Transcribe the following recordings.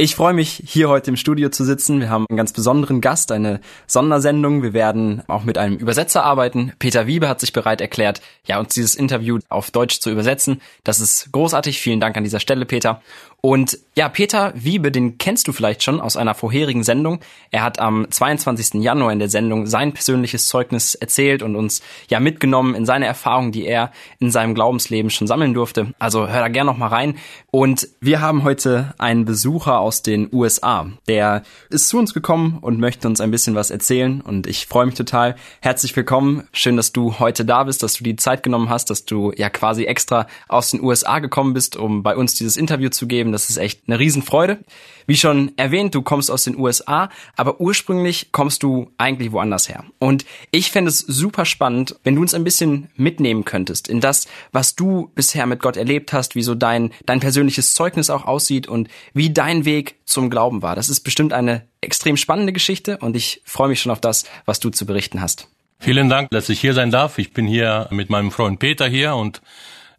Ich freue mich, hier heute im Studio zu sitzen. Wir haben einen ganz besonderen Gast, eine Sondersendung. Wir werden auch mit einem Übersetzer arbeiten. Peter Wiebe hat sich bereit erklärt, ja, uns dieses Interview auf Deutsch zu übersetzen. Das ist großartig. Vielen Dank an dieser Stelle, Peter. Und ja, Peter Wiebe, den kennst du vielleicht schon aus einer vorherigen Sendung. Er hat am 22. Januar in der Sendung sein persönliches Zeugnis erzählt und uns ja mitgenommen in seine Erfahrungen, die er in seinem Glaubensleben schon sammeln durfte. Also hör da gerne noch mal rein. Und wir haben heute einen Besucher aus den USA. Der ist zu uns gekommen und möchte uns ein bisschen was erzählen und ich freue mich total. Herzlich willkommen. Schön, dass du heute da bist, dass du die Zeit genommen hast, dass du ja quasi extra aus den USA gekommen bist, um bei uns dieses Interview zu geben. Das ist echt eine Riesenfreude. Wie schon erwähnt, du kommst aus den USA, aber ursprünglich kommst du eigentlich woanders her. Und ich fände es super spannend, wenn du uns ein bisschen mitnehmen könntest in das, was du bisher mit Gott erlebt hast, wie so dein, dein persönliches Zeugnis auch aussieht und wie dein Weg zum Glauben war. Das ist bestimmt eine extrem spannende Geschichte und ich freue mich schon auf das, was du zu berichten hast. Vielen Dank, dass ich hier sein darf. Ich bin hier mit meinem Freund Peter hier und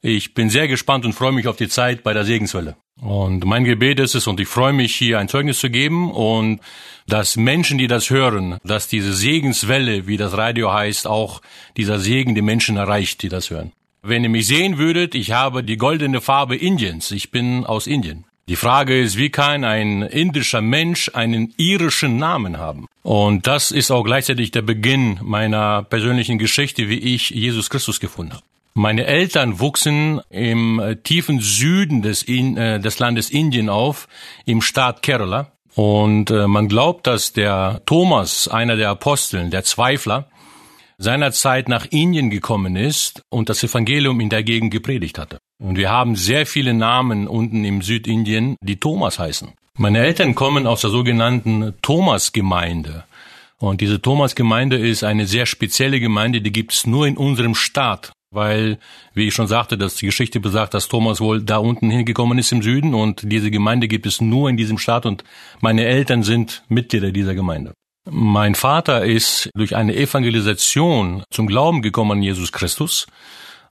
ich bin sehr gespannt und freue mich auf die Zeit bei der Segenswelle. Und mein Gebet ist es, und ich freue mich, hier ein Zeugnis zu geben und dass Menschen, die das hören, dass diese Segenswelle, wie das Radio heißt, auch dieser Segen die Menschen erreicht, die das hören. Wenn ihr mich sehen würdet, ich habe die goldene Farbe Indiens. Ich bin aus Indien. Die Frage ist, wie kann ein indischer Mensch einen irischen Namen haben? Und das ist auch gleichzeitig der Beginn meiner persönlichen Geschichte, wie ich Jesus Christus gefunden habe. Meine Eltern wuchsen im äh, tiefen Süden des, in, äh, des Landes Indien auf, im Staat Kerala. Und äh, man glaubt, dass der Thomas, einer der Aposteln, der Zweifler, seinerzeit nach Indien gekommen ist und das Evangelium in der Gegend gepredigt hatte. Und wir haben sehr viele Namen unten im Südindien, die Thomas heißen. Meine Eltern kommen aus der sogenannten Thomas-Gemeinde. Und diese Thomas-Gemeinde ist eine sehr spezielle Gemeinde, die gibt es nur in unserem Staat weil, wie ich schon sagte, dass die Geschichte besagt, dass Thomas wohl da unten hingekommen ist im Süden und diese Gemeinde gibt es nur in diesem Staat und meine Eltern sind Mitglieder dieser Gemeinde. Mein Vater ist durch eine Evangelisation zum Glauben gekommen an Jesus Christus.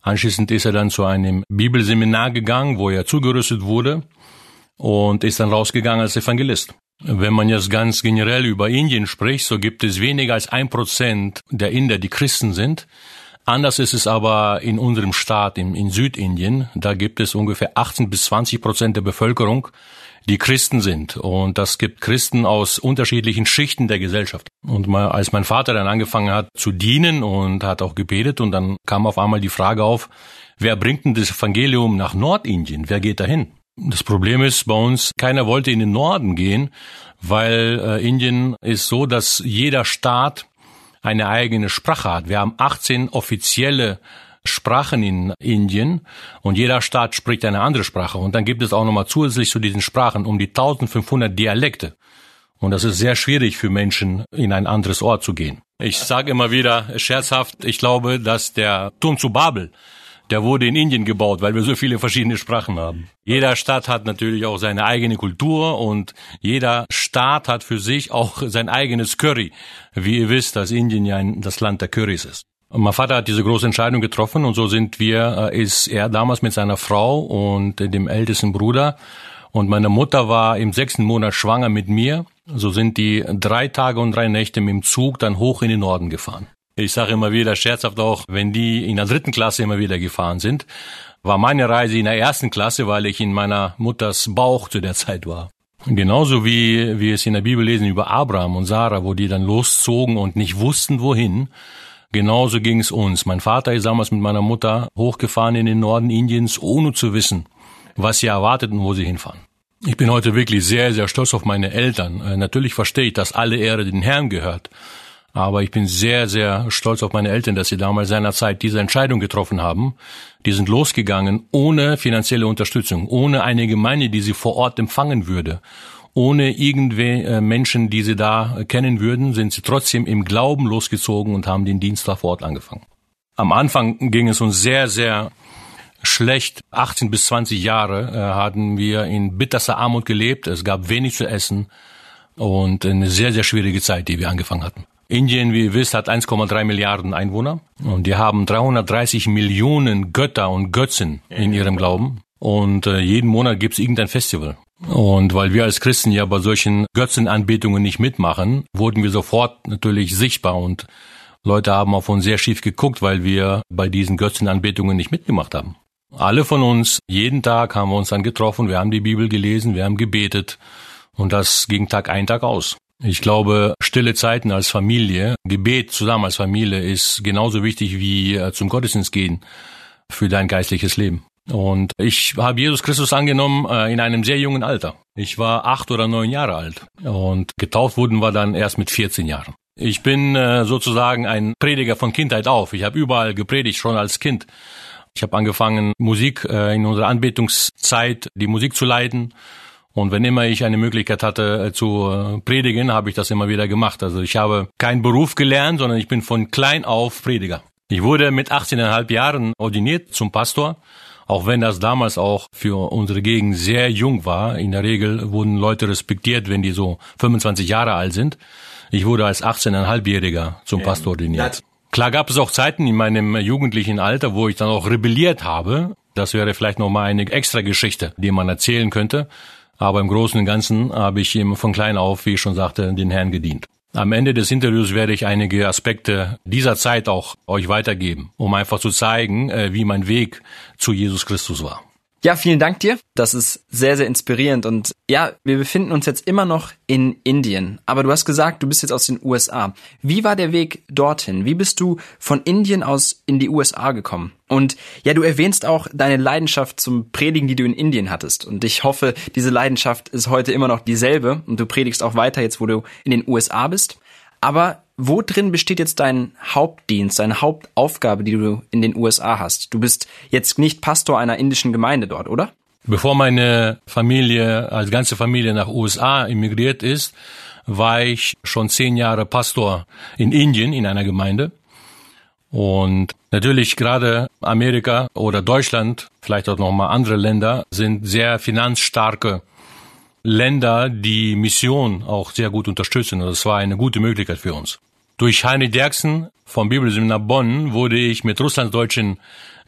Anschließend ist er dann zu einem Bibelseminar gegangen, wo er zugerüstet wurde und ist dann rausgegangen als Evangelist. Wenn man jetzt ganz generell über Indien spricht, so gibt es weniger als ein Prozent der Inder, die Christen sind. Anders ist es aber in unserem Staat, in, in Südindien. Da gibt es ungefähr 18 bis 20 Prozent der Bevölkerung, die Christen sind. Und das gibt Christen aus unterschiedlichen Schichten der Gesellschaft. Und mal, als mein Vater dann angefangen hat zu dienen und hat auch gebetet und dann kam auf einmal die Frage auf, wer bringt denn das Evangelium nach Nordindien? Wer geht dahin? Das Problem ist bei uns, keiner wollte in den Norden gehen, weil äh, Indien ist so, dass jeder Staat eine eigene Sprache hat. Wir haben 18 offizielle Sprachen in Indien und jeder Staat spricht eine andere Sprache. Und dann gibt es auch nochmal zusätzlich zu diesen Sprachen um die 1500 Dialekte. Und das ist sehr schwierig für Menschen, in ein anderes Ort zu gehen. Ich sage immer wieder scherzhaft, ich glaube, dass der Turm zu Babel der wurde in Indien gebaut, weil wir so viele verschiedene Sprachen haben. Jeder Staat hat natürlich auch seine eigene Kultur und jeder Staat hat für sich auch sein eigenes Curry. Wie ihr wisst, dass Indien ja das Land der Currys ist. Und mein Vater hat diese große Entscheidung getroffen und so sind wir, äh, ist er damals mit seiner Frau und dem ältesten Bruder und meine Mutter war im sechsten Monat schwanger mit mir. So sind die drei Tage und drei Nächte mit dem Zug dann hoch in den Norden gefahren. Ich sage immer wieder scherzhaft auch, wenn die in der dritten Klasse immer wieder gefahren sind, war meine Reise in der ersten Klasse, weil ich in meiner Mutters Bauch zu der Zeit war. Genauso wie wir es in der Bibel lesen über Abraham und Sarah, wo die dann loszogen und nicht wussten, wohin. Genauso ging es uns. Mein Vater ist damals mit meiner Mutter hochgefahren in den Norden Indiens, ohne zu wissen, was sie erwartet und wo sie hinfahren. Ich bin heute wirklich sehr, sehr stolz auf meine Eltern. Äh, natürlich verstehe ich, dass alle Ehre den Herrn gehört. Aber ich bin sehr, sehr stolz auf meine Eltern, dass sie damals seinerzeit diese Entscheidung getroffen haben. Die sind losgegangen ohne finanzielle Unterstützung, ohne eine Gemeinde, die sie vor Ort empfangen würde, ohne irgendwelche äh, Menschen, die sie da kennen würden, sind sie trotzdem im Glauben losgezogen und haben den Dienst da vor Ort angefangen. Am Anfang ging es uns sehr, sehr schlecht. 18 bis 20 Jahre äh, hatten wir in bitterster Armut gelebt. Es gab wenig zu essen und eine sehr, sehr schwierige Zeit, die wir angefangen hatten. Indien, wie ihr wisst, hat 1,3 Milliarden Einwohner und die haben 330 Millionen Götter und Götzen in ihrem Glauben. Und äh, jeden Monat gibt's irgendein Festival. Und weil wir als Christen ja bei solchen Götzenanbetungen nicht mitmachen, wurden wir sofort natürlich sichtbar und Leute haben auf uns sehr schief geguckt, weil wir bei diesen Götzenanbetungen nicht mitgemacht haben. Alle von uns, jeden Tag haben wir uns dann getroffen, wir haben die Bibel gelesen, wir haben gebetet und das ging Tag ein, Tag aus. Ich glaube, stille Zeiten als Familie, Gebet zusammen als Familie ist genauso wichtig wie äh, zum Gottesdienst gehen für dein geistliches Leben. Und ich habe Jesus Christus angenommen äh, in einem sehr jungen Alter. Ich war acht oder neun Jahre alt und getauft wurden wir dann erst mit 14 Jahren. Ich bin äh, sozusagen ein Prediger von Kindheit auf. Ich habe überall gepredigt, schon als Kind. Ich habe angefangen, Musik in unserer Anbetungszeit, die Musik zu leiten. Und wenn immer ich eine Möglichkeit hatte äh, zu äh, predigen, habe ich das immer wieder gemacht. Also ich habe keinen Beruf gelernt, sondern ich bin von klein auf Prediger. Ich wurde mit 18,5 Jahren ordiniert zum Pastor auch wenn das damals auch für unsere Gegend sehr jung war. In der Regel wurden Leute respektiert, wenn die so 25 Jahre alt sind. Ich wurde als 18,5-Jähriger zum Pastor ordiniert. Klar gab es auch Zeiten in meinem jugendlichen Alter, wo ich dann auch rebelliert habe. Das wäre vielleicht nochmal eine extra Geschichte, die man erzählen könnte. Aber im Großen und Ganzen habe ich ihm von klein auf, wie ich schon sagte, den Herrn gedient. Am Ende des Interviews werde ich einige Aspekte dieser Zeit auch euch weitergeben, um einfach zu zeigen, äh, wie mein Weg zu Jesus Christus war. Ja, vielen Dank dir. Das ist sehr, sehr inspirierend. Und ja, wir befinden uns jetzt immer noch in Indien. Aber du hast gesagt, du bist jetzt aus den USA. Wie war der Weg dorthin? Wie bist du von Indien aus in die USA gekommen? Und ja, du erwähnst auch deine Leidenschaft zum Predigen, die du in Indien hattest. Und ich hoffe, diese Leidenschaft ist heute immer noch dieselbe. Und du predigst auch weiter jetzt, wo du in den USA bist. Aber wo drin besteht jetzt dein Hauptdienst, deine Hauptaufgabe, die du in den USA hast? Du bist jetzt nicht Pastor einer indischen Gemeinde dort, oder? Bevor meine Familie als ganze Familie nach USA emigriert ist, war ich schon zehn Jahre Pastor in Indien in einer Gemeinde. Und natürlich gerade Amerika oder Deutschland, vielleicht auch nochmal andere Länder, sind sehr finanzstarke Länder, die Mission auch sehr gut unterstützen. Das war eine gute Möglichkeit für uns. Durch Heinrich Derksen vom Bibelseminar Bonn wurde ich mit russlanddeutschen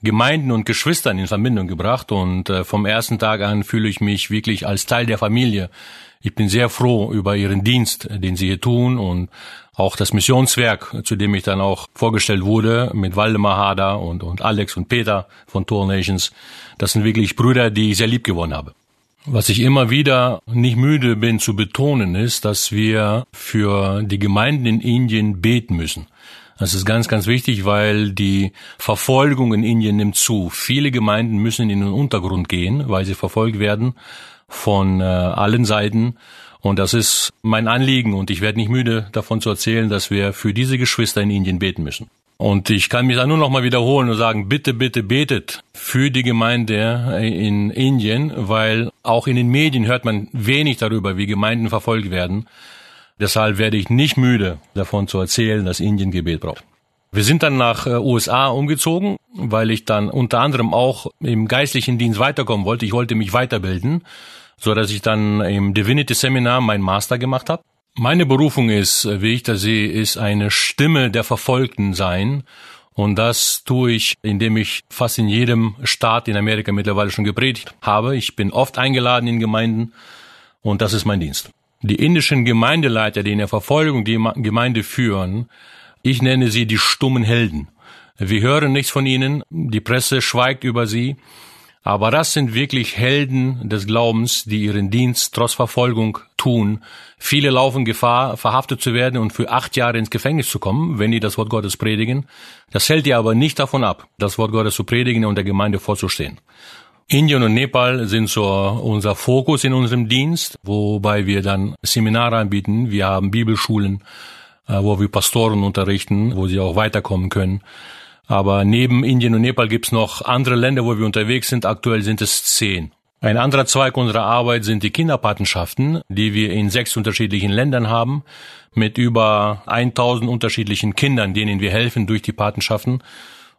Gemeinden und Geschwistern in Verbindung gebracht und äh, vom ersten Tag an fühle ich mich wirklich als Teil der Familie. Ich bin sehr froh über Ihren Dienst, den Sie hier tun und auch das Missionswerk, zu dem ich dann auch vorgestellt wurde, mit Waldemar Hader und, und Alex und Peter von Tour Nations. Das sind wirklich Brüder, die ich sehr lieb gewonnen habe. Was ich immer wieder nicht müde bin zu betonen, ist, dass wir für die Gemeinden in Indien beten müssen. Das ist ganz, ganz wichtig, weil die Verfolgung in Indien nimmt zu. Viele Gemeinden müssen in den Untergrund gehen, weil sie verfolgt werden von äh, allen Seiten. Und das ist mein Anliegen und ich werde nicht müde davon zu erzählen, dass wir für diese Geschwister in Indien beten müssen. Und ich kann mich da nur noch mal wiederholen und sagen, bitte, bitte betet für die Gemeinde in Indien, weil auch in den Medien hört man wenig darüber, wie Gemeinden verfolgt werden. Deshalb werde ich nicht müde davon zu erzählen, dass Indien Gebet braucht. Wir sind dann nach äh, USA umgezogen, weil ich dann unter anderem auch im geistlichen Dienst weiterkommen wollte. Ich wollte mich weiterbilden, so dass ich dann im Divinity Seminar mein Master gemacht habe. Meine Berufung ist, wie ich das sehe, ist eine Stimme der Verfolgten sein. Und das tue ich, indem ich fast in jedem Staat in Amerika mittlerweile schon gepredigt habe. Ich bin oft eingeladen in Gemeinden und das ist mein Dienst. Die indischen Gemeindeleiter, die in der Verfolgung die Gemeinde führen, ich nenne sie die stummen Helden. Wir hören nichts von ihnen, die Presse schweigt über sie, aber das sind wirklich Helden des Glaubens, die ihren Dienst trotz Verfolgung tun. Viele laufen Gefahr, verhaftet zu werden und für acht Jahre ins Gefängnis zu kommen, wenn die das Wort Gottes predigen. Das hält dir aber nicht davon ab, das Wort Gottes zu predigen und der Gemeinde vorzustehen. Indien und Nepal sind so unser Fokus in unserem Dienst, wobei wir dann Seminare anbieten. Wir haben Bibelschulen, äh, wo wir Pastoren unterrichten, wo sie auch weiterkommen können. Aber neben Indien und Nepal gibt's noch andere Länder, wo wir unterwegs sind. Aktuell sind es zehn. Ein anderer Zweig unserer Arbeit sind die Kinderpatenschaften, die wir in sechs unterschiedlichen Ländern haben, mit über 1000 unterschiedlichen Kindern, denen wir helfen durch die Patenschaften.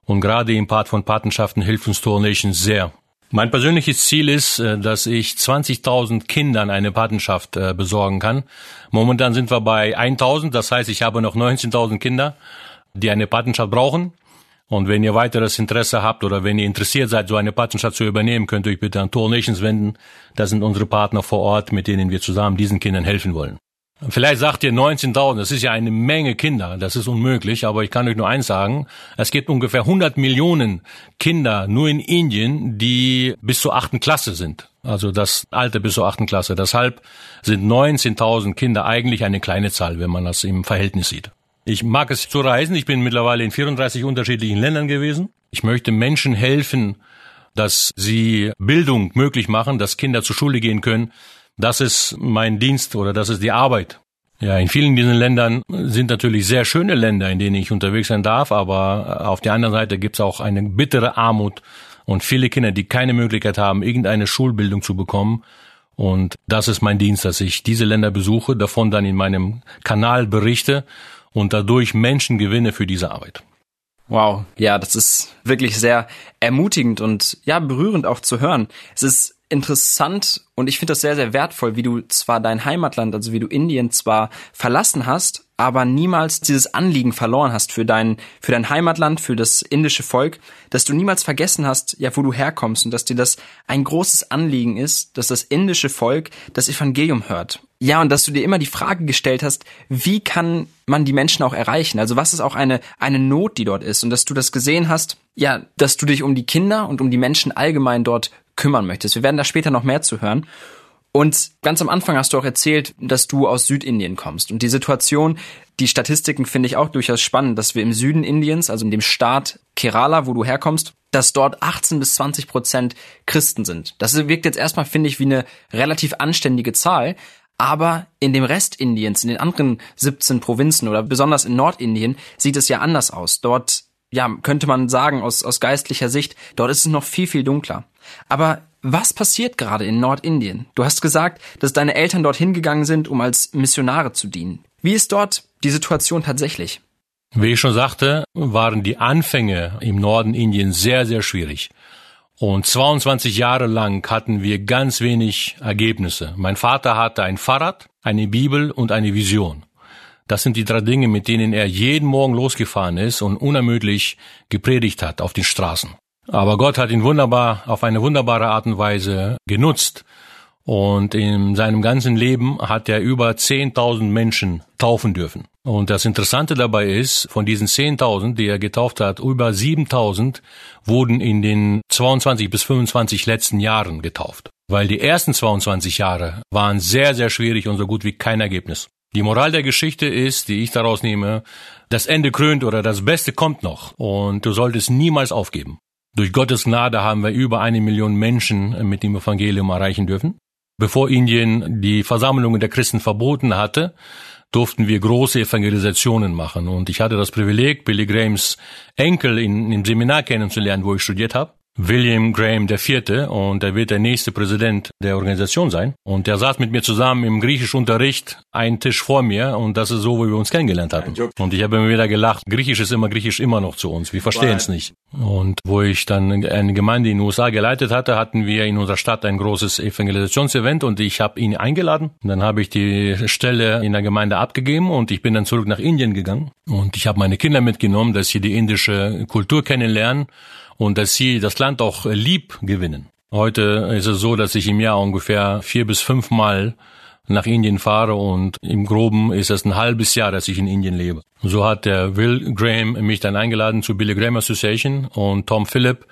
Und gerade im Part von Patenschaften hilft uns Tor Nations sehr. Mein persönliches Ziel ist, äh, dass ich 20.000 Kindern eine Patenschaft äh, besorgen kann. Momentan sind wir bei 1.000, das heißt, ich habe noch 19.000 Kinder, die eine Patenschaft brauchen. Und wenn ihr weiteres Interesse habt oder wenn ihr interessiert seid, so eine Patenschaft zu übernehmen, könnt ihr euch bitte an Tor Nations wenden. Das sind unsere Partner vor Ort, mit denen wir zusammen diesen Kindern helfen wollen. Vielleicht sagt ihr 19.000, das ist ja eine Menge Kinder, das ist unmöglich, aber ich kann euch nur eins sagen, es gibt ungefähr 100 Millionen Kinder nur in Indien, die bis zur achten Klasse sind. Also das Alter bis zur achten Klasse. Deshalb sind 19.000 Kinder eigentlich eine kleine Zahl, wenn man das im Verhältnis sieht. Ich mag es zu reisen, ich bin mittlerweile in 34 unterschiedlichen Ländern gewesen. Ich möchte Menschen helfen, dass sie Bildung möglich machen, dass Kinder zur Schule gehen können, das ist mein Dienst oder das ist die Arbeit. Ja, in vielen diesen Ländern sind natürlich sehr schöne Länder, in denen ich unterwegs sein darf, aber auf der anderen Seite gibt es auch eine bittere Armut und viele Kinder, die keine Möglichkeit haben, irgendeine Schulbildung zu bekommen. Und das ist mein Dienst, dass ich diese Länder besuche, davon dann in meinem Kanal berichte und dadurch Menschen gewinne für diese Arbeit. Wow, ja, das ist wirklich sehr ermutigend und ja, berührend auch zu hören. Es ist interessant und ich finde das sehr, sehr wertvoll, wie du zwar dein Heimatland, also wie du Indien zwar verlassen hast, aber niemals dieses Anliegen verloren hast für dein, für dein Heimatland, für das indische Volk, dass du niemals vergessen hast, ja, wo du herkommst und dass dir das ein großes Anliegen ist, dass das indische Volk das Evangelium hört. Ja, und dass du dir immer die Frage gestellt hast, wie kann man die Menschen auch erreichen? Also was ist auch eine, eine Not, die dort ist? Und dass du das gesehen hast, ja, dass du dich um die Kinder und um die Menschen allgemein dort kümmern möchtest. Wir werden da später noch mehr zu hören. Und ganz am Anfang hast du auch erzählt, dass du aus Südindien kommst. Und die Situation, die Statistiken finde ich auch durchaus spannend, dass wir im Süden Indiens, also in dem Staat Kerala, wo du herkommst, dass dort 18 bis 20 Prozent Christen sind. Das wirkt jetzt erstmal, finde ich, wie eine relativ anständige Zahl. Aber in dem Rest Indiens, in den anderen 17 Provinzen oder besonders in Nordindien, sieht es ja anders aus. Dort, ja, könnte man sagen, aus, aus geistlicher Sicht, dort ist es noch viel, viel dunkler. Aber was passiert gerade in Nordindien? Du hast gesagt, dass deine Eltern dorthin gegangen sind, um als Missionare zu dienen. Wie ist dort die Situation tatsächlich? Wie ich schon sagte, waren die Anfänge im Norden Indiens sehr, sehr schwierig. Und 22 Jahre lang hatten wir ganz wenig Ergebnisse. Mein Vater hatte ein Fahrrad, eine Bibel und eine Vision. Das sind die drei Dinge, mit denen er jeden Morgen losgefahren ist und unermüdlich gepredigt hat auf den Straßen. Aber Gott hat ihn wunderbar, auf eine wunderbare Art und Weise genutzt. Und in seinem ganzen Leben hat er über 10.000 Menschen taufen dürfen. Und das Interessante dabei ist, von diesen 10.000, die er getauft hat, über 7.000 wurden in den 22 bis 25 letzten Jahren getauft. Weil die ersten 22 Jahre waren sehr, sehr schwierig und so gut wie kein Ergebnis. Die Moral der Geschichte ist, die ich daraus nehme, das Ende krönt oder das Beste kommt noch und du solltest niemals aufgeben. Durch Gottes Gnade haben wir über eine Million Menschen mit dem Evangelium erreichen dürfen. Bevor Indien die Versammlungen der Christen verboten hatte, durften wir große Evangelisationen machen. Und ich hatte das Privileg, Billy Grahams Enkel in, im Seminar kennenzulernen, wo ich studiert habe. William Graham Vierte und er wird der nächste Präsident der Organisation sein. Und er saß mit mir zusammen im Griechischunterricht, einen Tisch vor mir und das ist so, wie wir uns kennengelernt hatten. Und ich habe immer wieder gelacht, Griechisch ist immer Griechisch immer noch zu uns, wir verstehen es nicht. Und wo ich dann eine Gemeinde in den USA geleitet hatte, hatten wir in unserer Stadt ein großes Evangelisationsevent und ich habe ihn eingeladen. Und dann habe ich die Stelle in der Gemeinde abgegeben und ich bin dann zurück nach Indien gegangen und ich habe meine Kinder mitgenommen, dass sie die indische Kultur kennenlernen und dass sie das Land auch lieb gewinnen. Heute ist es so, dass ich im Jahr ungefähr vier bis fünf Mal nach Indien fahre und im Groben ist es ein halbes Jahr, dass ich in Indien lebe. So hat der Will Graham mich dann eingeladen zur Billy Graham Association und Tom Phillip,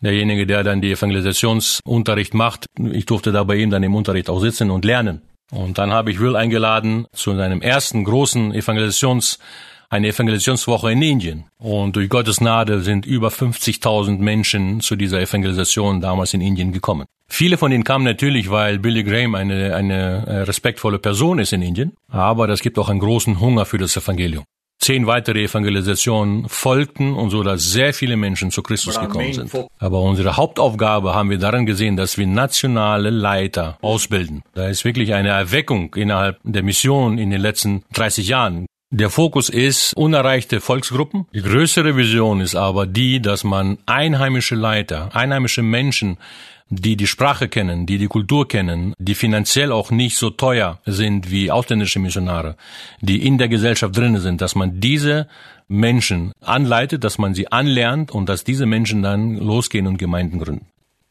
derjenige, der dann die Evangelisationsunterricht macht. Ich durfte da bei ihm dann im Unterricht auch sitzen und lernen. Und dann habe ich Will eingeladen zu seinem ersten großen Evangelisations eine Evangelisationswoche in Indien. Und durch Gottes Gnade sind über 50.000 Menschen zu dieser Evangelisation damals in Indien gekommen. Viele von ihnen kamen natürlich, weil Billy Graham eine, eine äh, respektvolle Person ist in Indien, aber es gibt auch einen großen Hunger für das Evangelium. Zehn weitere Evangelisationen folgten und so, dass sehr viele Menschen zu Christus gekommen sind. Aber unsere Hauptaufgabe haben wir darin gesehen, dass wir nationale Leiter ausbilden. Da ist wirklich eine Erweckung innerhalb der Mission in den letzten 30 Jahren. Der Fokus ist unerreichte Volksgruppen. Die größere Vision ist aber die, dass man einheimische Leiter, einheimische Menschen die die Sprache kennen, die die Kultur kennen, die finanziell auch nicht so teuer sind wie ausländische Missionare, die in der Gesellschaft drinnen sind, dass man diese Menschen anleitet, dass man sie anlernt und dass diese Menschen dann losgehen und Gemeinden gründen.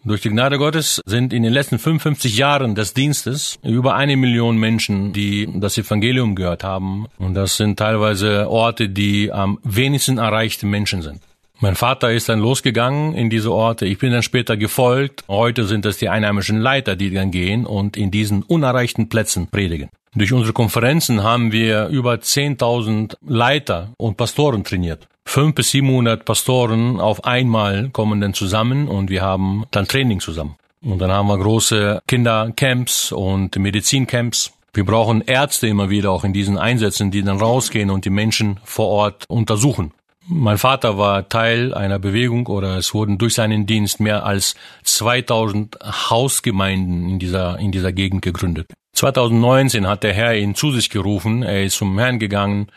Durch die Gnade Gottes sind in den letzten 55 Jahren des Dienstes über eine Million Menschen, die das Evangelium gehört haben. Und das sind teilweise Orte, die am wenigsten erreichte Menschen sind. Mein Vater ist dann losgegangen in diese Orte. Ich bin dann später gefolgt. Heute sind es die einheimischen Leiter, die dann gehen und in diesen unerreichten Plätzen predigen. Durch unsere Konferenzen haben wir über 10.000 Leiter und Pastoren trainiert. Fünf bis 700 Pastoren auf einmal kommen dann zusammen und wir haben dann Training zusammen. Und dann haben wir große Kindercamps und Medizincamps. Wir brauchen Ärzte immer wieder auch in diesen Einsätzen, die dann rausgehen und die Menschen vor Ort untersuchen. Mein Vater war Teil einer Bewegung oder es wurden durch seinen Dienst mehr als 2000 Hausgemeinden in dieser, in dieser Gegend gegründet. 2019 hat der Herr ihn zu sich gerufen, er ist zum Herrn gegangen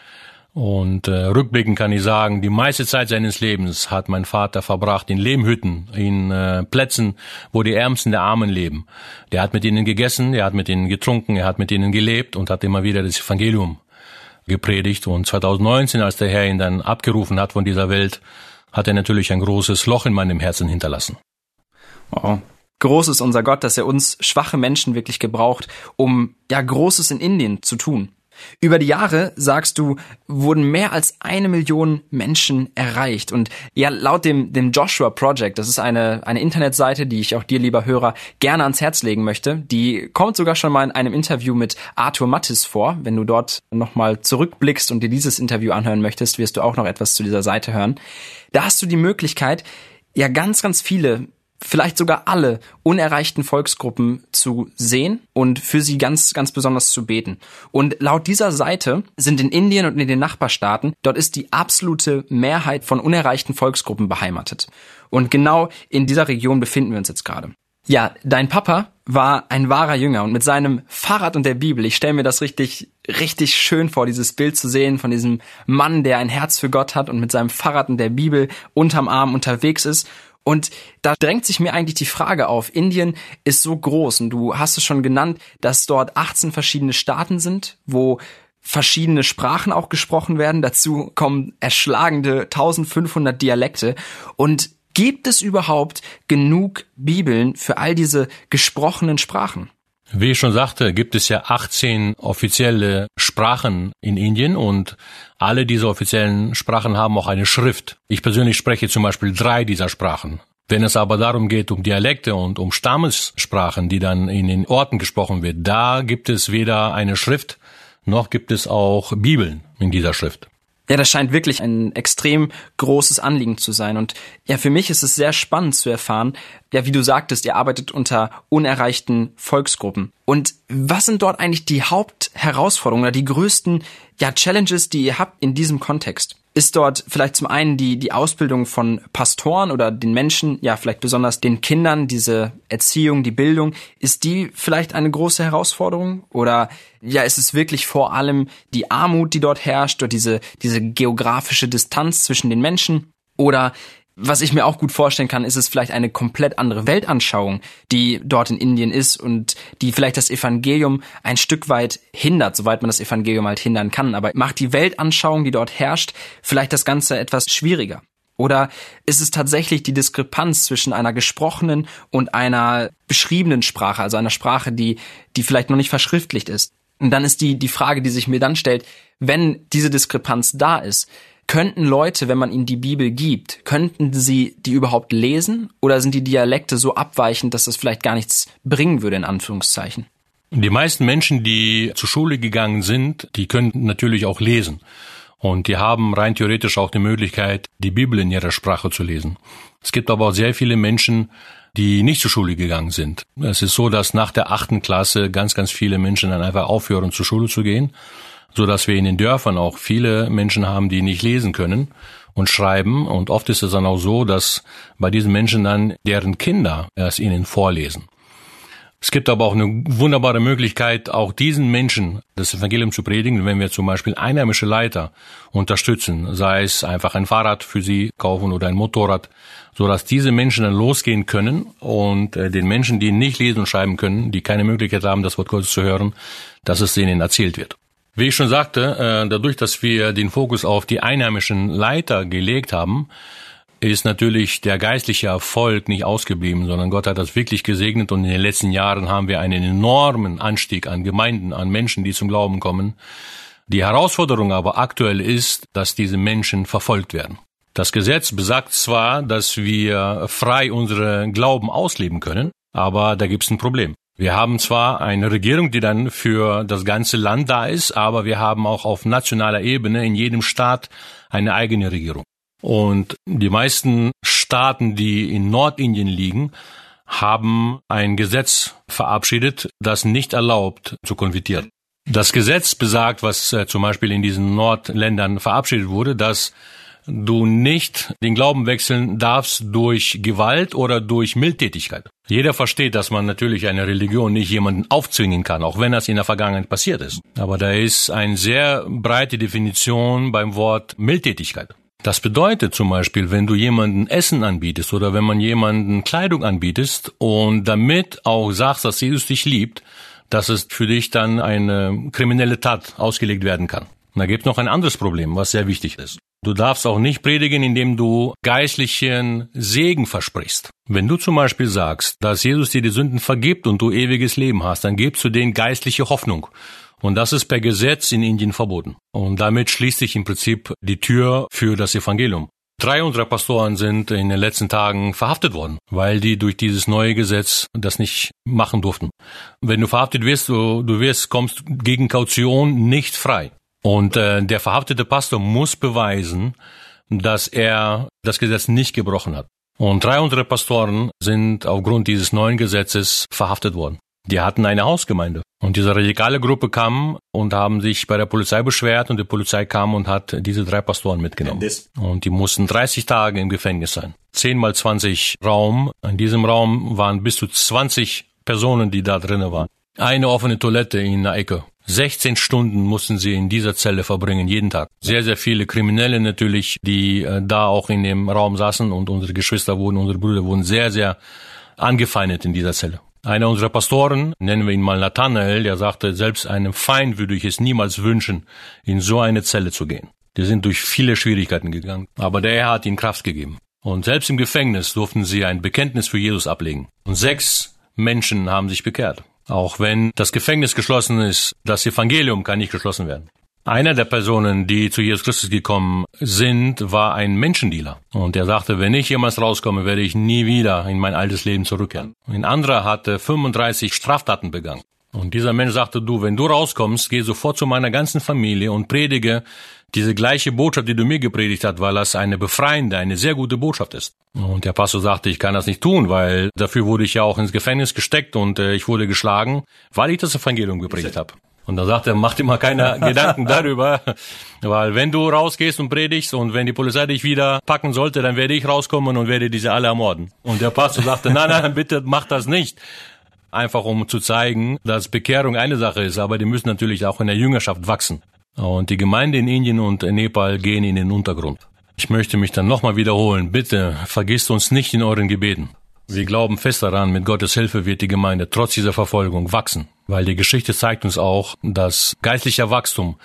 und äh, rückblickend kann ich sagen, die meiste Zeit seines Lebens hat mein Vater verbracht in Lehmhütten, in äh, Plätzen, wo die Ärmsten der Armen leben. Der hat mit ihnen gegessen, er hat mit ihnen getrunken, er hat mit ihnen gelebt und hat immer wieder das Evangelium gepredigt. Und 2019, als der Herr ihn dann abgerufen hat von dieser Welt, hat er natürlich ein großes Loch in meinem Herzen hinterlassen. Wow. Groß ist unser Gott, dass er uns schwache Menschen wirklich gebraucht, um ja Großes in Indien zu tun. Über die Jahre, sagst du, wurden mehr als eine Million Menschen erreicht. Und ja, laut dem, dem Joshua Project, das ist eine, eine Internetseite, die ich auch dir, lieber Hörer, gerne ans Herz legen möchte. Die kommt sogar schon mal in einem Interview mit Arthur Mattis vor. Wenn du dort nochmal zurückblickst und dir dieses Interview anhören möchtest, wirst du auch noch etwas zu dieser Seite hören. Da hast du die Möglichkeit, ja ganz, ganz viele vielleicht sogar alle unerreichten Volksgruppen zu sehen und für sie ganz, ganz besonders zu beten. Und laut dieser Seite sind in Indien und in den Nachbarstaaten, dort ist die absolute Mehrheit von unerreichten Volksgruppen beheimatet. Und genau in dieser Region befinden wir uns jetzt gerade. Ja, dein Papa war ein wahrer Jünger und mit seinem Fahrrad und der Bibel, ich stelle mir das richtig, richtig schön vor, dieses Bild zu sehen von diesem Mann, der ein Herz für Gott hat und mit seinem Fahrrad und der Bibel unterm Arm unterwegs ist und da drängt sich mir eigentlich die Frage auf. Indien ist so groß und du hast es schon genannt, dass dort 18 verschiedene Staaten sind, wo verschiedene Sprachen auch gesprochen werden. Dazu kommen erschlagende 1500 Dialekte. Und gibt es überhaupt genug Bibeln für all diese gesprochenen Sprachen? Wie ich schon sagte, gibt es ja 18 offizielle Sprachen in Indien und alle diese offiziellen Sprachen haben auch eine Schrift. Ich persönlich spreche zum Beispiel drei dieser Sprachen. Wenn es aber darum geht, um Dialekte und um Stammessprachen, die dann in den Orten gesprochen wird, da gibt es weder eine Schrift, noch gibt es auch Bibeln in dieser Schrift. Ja, das scheint wirklich ein extrem großes Anliegen zu sein. Und ja, für mich ist es sehr spannend zu erfahren, ja, wie du sagtest, ihr arbeitet unter unerreichten Volksgruppen. Und was sind dort eigentlich die Hauptherausforderungen oder die größten, ja, Challenges, die ihr habt in diesem Kontext? Ist dort vielleicht zum einen die, die Ausbildung von Pastoren oder den Menschen, ja, vielleicht besonders den Kindern, diese Erziehung, die Bildung, ist die vielleicht eine große Herausforderung? Oder ja, ist es wirklich vor allem die Armut, die dort herrscht, oder diese, diese geografische Distanz zwischen den Menschen? Oder was ich mir auch gut vorstellen kann, ist es vielleicht eine komplett andere Weltanschauung, die dort in Indien ist und die vielleicht das Evangelium ein Stück weit hindert, soweit man das Evangelium halt hindern kann. Aber macht die Weltanschauung, die dort herrscht, vielleicht das Ganze etwas schwieriger? Oder ist es tatsächlich die Diskrepanz zwischen einer gesprochenen und einer beschriebenen Sprache, also einer Sprache, die, die vielleicht noch nicht verschriftlicht ist? Und dann ist die, die Frage, die sich mir dann stellt, wenn diese Diskrepanz da ist, Könnten Leute, wenn man ihnen die Bibel gibt, könnten sie die überhaupt lesen? Oder sind die Dialekte so abweichend, dass das vielleicht gar nichts bringen würde, in Anführungszeichen? Die meisten Menschen, die zur Schule gegangen sind, die können natürlich auch lesen. Und die haben rein theoretisch auch die Möglichkeit, die Bibel in ihrer Sprache zu lesen. Es gibt aber auch sehr viele Menschen, die nicht zur Schule gegangen sind. Es ist so, dass nach der achten Klasse ganz, ganz viele Menschen dann einfach aufhören, zur Schule zu gehen so dass wir in den Dörfern auch viele Menschen haben, die nicht lesen können und schreiben. Und oft ist es dann auch so, dass bei diesen Menschen dann deren Kinder es ihnen vorlesen. Es gibt aber auch eine wunderbare Möglichkeit, auch diesen Menschen das Evangelium zu predigen, wenn wir zum Beispiel einheimische Leiter unterstützen, sei es einfach ein Fahrrad für sie kaufen oder ein Motorrad, so dass diese Menschen dann losgehen können und äh, den Menschen, die nicht lesen und schreiben können, die keine Möglichkeit haben, das Wort Gottes zu hören, dass es denen erzählt wird. Wie ich schon sagte, äh, dadurch, dass wir den Fokus auf die einheimischen Leiter gelegt haben, ist natürlich der geistliche Erfolg nicht ausgeblieben, sondern Gott hat das wirklich gesegnet und in den letzten Jahren haben wir einen enormen Anstieg an Gemeinden, an Menschen, die zum Glauben kommen. Die Herausforderung aber aktuell ist, dass diese Menschen verfolgt werden. Das Gesetz besagt zwar, dass wir frei unsere Glauben ausleben können, aber da gibt es ein Problem. Wir haben zwar eine Regierung, die dann für das ganze Land da ist, aber wir haben auch auf nationaler Ebene in jedem Staat eine eigene Regierung. Und die meisten Staaten, die in Nordindien liegen, haben ein Gesetz verabschiedet, das nicht erlaubt zu konvertieren. Das Gesetz besagt, was äh, zum Beispiel in diesen Nordländern verabschiedet wurde, dass du nicht den Glauben wechseln darfst durch Gewalt oder durch Mildtätigkeit. Jeder versteht, dass man natürlich eine Religion nicht jemanden aufzwingen kann, auch wenn das in der Vergangenheit passiert ist. Aber da ist eine sehr breite Definition beim Wort Mildtätigkeit. Das bedeutet zum Beispiel, wenn du jemanden Essen anbietest oder wenn man jemanden Kleidung anbietest und damit auch sagst, dass Jesus dich liebt, dass es für dich dann eine kriminelle Tat ausgelegt werden kann. Und da gibt es noch ein anderes Problem, was sehr wichtig ist. Du darfst auch nicht predigen, indem du geistlichen Segen versprichst. Wenn du zum Beispiel sagst, dass Jesus dir die Sünden vergibt und du ewiges Leben hast, dann gibst du denen geistliche Hoffnung. Und das ist per Gesetz in Indien verboten. Und damit schließt sich im Prinzip die Tür für das Evangelium. Drei unserer Pastoren sind in den letzten Tagen verhaftet worden, weil die durch dieses neue Gesetz das nicht machen durften. Wenn du verhaftet wirst, du, du wirst, kommst gegen Kaution nicht frei. Und äh, der verhaftete Pastor muss beweisen, dass er das Gesetz nicht gebrochen hat. Und drei unserer Pastoren sind aufgrund dieses neuen Gesetzes verhaftet worden. Die hatten eine Hausgemeinde. Und diese radikale Gruppe kam und haben sich bei der Polizei beschwert und die Polizei kam und hat diese drei Pastoren mitgenommen. Und die mussten 30 Tage im Gefängnis sein. 10 mal 20 Raum. In diesem Raum waren bis zu 20 Personen, die da drinnen waren. Eine offene Toilette in der Ecke. 16 Stunden mussten sie in dieser Zelle verbringen, jeden Tag. Sehr, sehr viele Kriminelle natürlich, die äh, da auch in dem Raum saßen und unsere Geschwister wurden, unsere Brüder wurden sehr, sehr angefeindet in dieser Zelle. Einer unserer Pastoren, nennen wir ihn mal Nathanael, der sagte, selbst einem Feind würde ich es niemals wünschen, in so eine Zelle zu gehen. Die sind durch viele Schwierigkeiten gegangen, aber der Herr hat ihnen Kraft gegeben. Und selbst im Gefängnis durften sie ein Bekenntnis für Jesus ablegen. Und sechs Menschen haben sich bekehrt. Auch wenn das Gefängnis geschlossen ist, das Evangelium kann nicht geschlossen werden. Einer der Personen, die zu Jesus Christus gekommen sind, war ein Menschendealer. Und er sagte, wenn ich jemals rauskomme, werde ich nie wieder in mein altes Leben zurückkehren. Ein anderer hatte 35 Straftaten begangen. Und dieser Mensch sagte, du, wenn du rauskommst, geh sofort zu meiner ganzen Familie und predige diese gleiche Botschaft, die du mir gepredigt hast, weil das eine befreiende, eine sehr gute Botschaft ist. Und der Pastor sagte, ich kann das nicht tun, weil dafür wurde ich ja auch ins Gefängnis gesteckt und äh, ich wurde geschlagen, weil ich das Evangelium gepredigt habe. Und da sagt er, mach dir mal keine Gedanken darüber, weil wenn du rausgehst und predigst und wenn die Polizei dich wieder packen sollte, dann werde ich rauskommen und werde diese alle ermorden. Und der Pastor sagte, nein, nein, bitte mach das nicht. Einfach um zu zeigen, dass Bekehrung eine Sache ist, aber die müssen natürlich auch in der Jüngerschaft wachsen. Und die Gemeinde in Indien und Nepal gehen in den Untergrund. Ich möchte mich dann nochmal wiederholen. Bitte vergisst uns nicht in euren Gebeten. Wir glauben fest daran, mit Gottes Hilfe wird die Gemeinde trotz dieser Verfolgung wachsen, weil die Geschichte zeigt uns auch, dass geistlicher Wachstum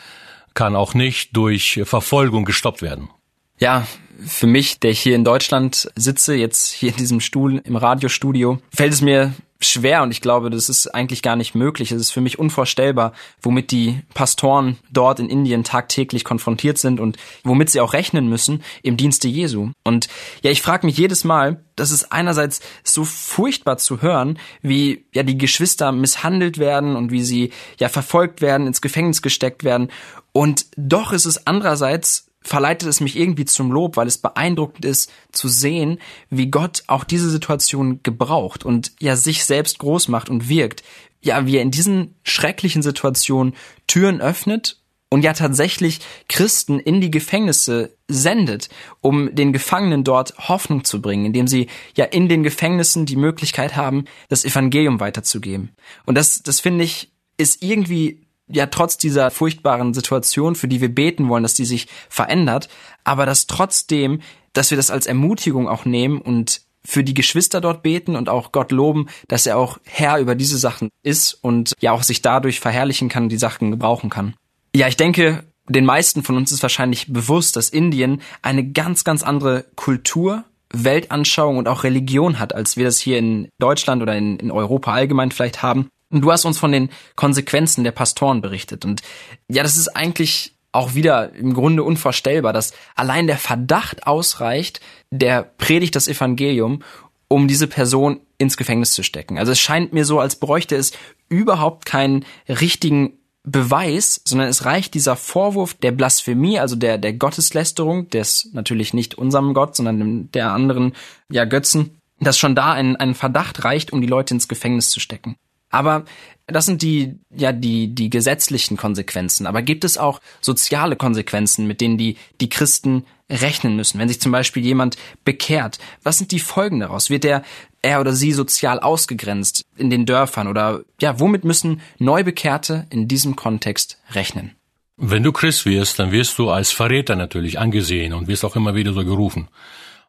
kann auch nicht durch Verfolgung gestoppt werden. Ja, für mich, der ich hier in Deutschland sitze, jetzt hier in diesem Stuhl im Radiostudio, fällt es mir schwer und ich glaube, das ist eigentlich gar nicht möglich. Es ist für mich unvorstellbar, womit die Pastoren dort in Indien tagtäglich konfrontiert sind und womit sie auch rechnen müssen im Dienste Jesu. Und ja, ich frage mich jedes Mal, das ist einerseits so furchtbar zu hören, wie ja die Geschwister misshandelt werden und wie sie ja verfolgt werden, ins Gefängnis gesteckt werden. Und doch ist es andererseits verleitet es mich irgendwie zum Lob, weil es beeindruckend ist zu sehen, wie Gott auch diese Situation gebraucht und ja sich selbst groß macht und wirkt. Ja, wie er in diesen schrecklichen Situationen Türen öffnet und ja tatsächlich Christen in die Gefängnisse sendet, um den Gefangenen dort Hoffnung zu bringen, indem sie ja in den Gefängnissen die Möglichkeit haben, das Evangelium weiterzugeben. Und das, das finde ich, ist irgendwie ja trotz dieser furchtbaren Situation, für die wir beten wollen, dass die sich verändert, aber dass trotzdem, dass wir das als Ermutigung auch nehmen und für die Geschwister dort beten und auch Gott loben, dass er auch Herr über diese Sachen ist und ja auch sich dadurch verherrlichen kann, die Sachen gebrauchen kann. Ja, ich denke, den meisten von uns ist wahrscheinlich bewusst, dass Indien eine ganz, ganz andere Kultur, Weltanschauung und auch Religion hat, als wir das hier in Deutschland oder in, in Europa allgemein vielleicht haben. Und du hast uns von den Konsequenzen der Pastoren berichtet. Und ja, das ist eigentlich auch wieder im Grunde unvorstellbar, dass allein der Verdacht ausreicht, der predigt das Evangelium, um diese Person ins Gefängnis zu stecken. Also es scheint mir so, als bräuchte es überhaupt keinen richtigen Beweis, sondern es reicht dieser Vorwurf der Blasphemie, also der, der Gotteslästerung, des natürlich nicht unserem Gott, sondern der anderen, ja, Götzen, dass schon da ein, ein Verdacht reicht, um die Leute ins Gefängnis zu stecken. Aber das sind die, ja, die, die gesetzlichen Konsequenzen. Aber gibt es auch soziale Konsequenzen, mit denen die, die Christen rechnen müssen? Wenn sich zum Beispiel jemand bekehrt, was sind die Folgen daraus? Wird er, er oder sie sozial ausgegrenzt in den Dörfern oder, ja, womit müssen Neubekehrte in diesem Kontext rechnen? Wenn du Christ wirst, dann wirst du als Verräter natürlich angesehen und wirst auch immer wieder so gerufen.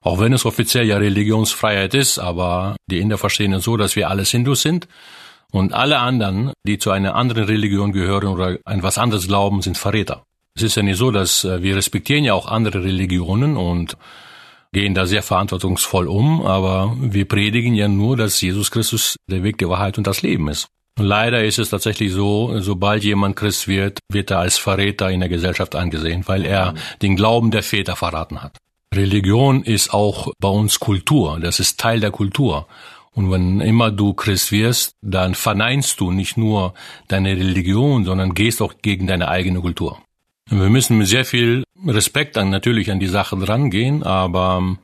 Auch wenn es offiziell ja Religionsfreiheit ist, aber die Inder verstehen es so, dass wir alles Hindus sind und alle anderen, die zu einer anderen Religion gehören oder an was anderes glauben, sind Verräter. Es ist ja nicht so, dass äh, wir respektieren ja auch andere Religionen und gehen da sehr verantwortungsvoll um, aber wir predigen ja nur, dass Jesus Christus der Weg der Wahrheit und das Leben ist. Und leider ist es tatsächlich so, sobald jemand Christ wird, wird er als Verräter in der Gesellschaft angesehen, weil er den Glauben der Väter verraten hat. Religion ist auch bei uns Kultur, das ist Teil der Kultur. Und wenn immer du Christ wirst, dann verneinst du nicht nur deine Religion, sondern gehst auch gegen deine eigene Kultur. Und wir müssen mit sehr viel Respekt dann natürlich an die Sache drangehen, aber ähm,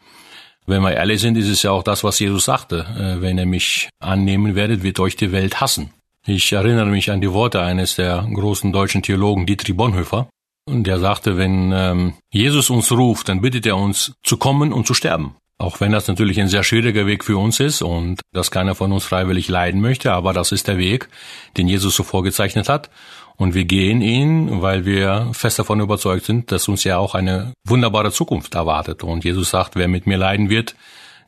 wenn wir ehrlich sind, ist es ja auch das, was Jesus sagte. Äh, wenn ihr mich annehmen werdet, wird euch die Welt hassen. Ich erinnere mich an die Worte eines der großen deutschen Theologen, Dietrich Bonhoeffer. Und der sagte, wenn ähm, Jesus uns ruft, dann bittet er uns zu kommen und zu sterben. Auch wenn das natürlich ein sehr schwieriger Weg für uns ist und dass keiner von uns freiwillig leiden möchte, aber das ist der Weg, den Jesus so vorgezeichnet hat. Und wir gehen ihn, weil wir fest davon überzeugt sind, dass uns ja auch eine wunderbare Zukunft erwartet. Und Jesus sagt, wer mit mir leiden wird,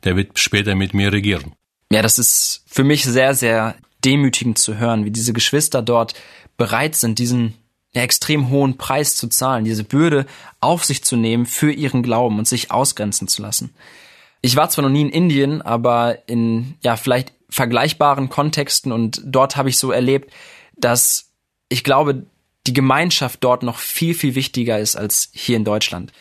der wird später mit mir regieren. Ja, das ist für mich sehr, sehr demütigend zu hören, wie diese Geschwister dort bereit sind, diesen extrem hohen Preis zu zahlen, diese Bürde auf sich zu nehmen für ihren Glauben und sich ausgrenzen zu lassen. Ich war zwar noch nie in Indien, aber in ja vielleicht vergleichbaren Kontexten und dort habe ich so erlebt, dass ich glaube, die Gemeinschaft dort noch viel, viel wichtiger ist als hier in Deutschland.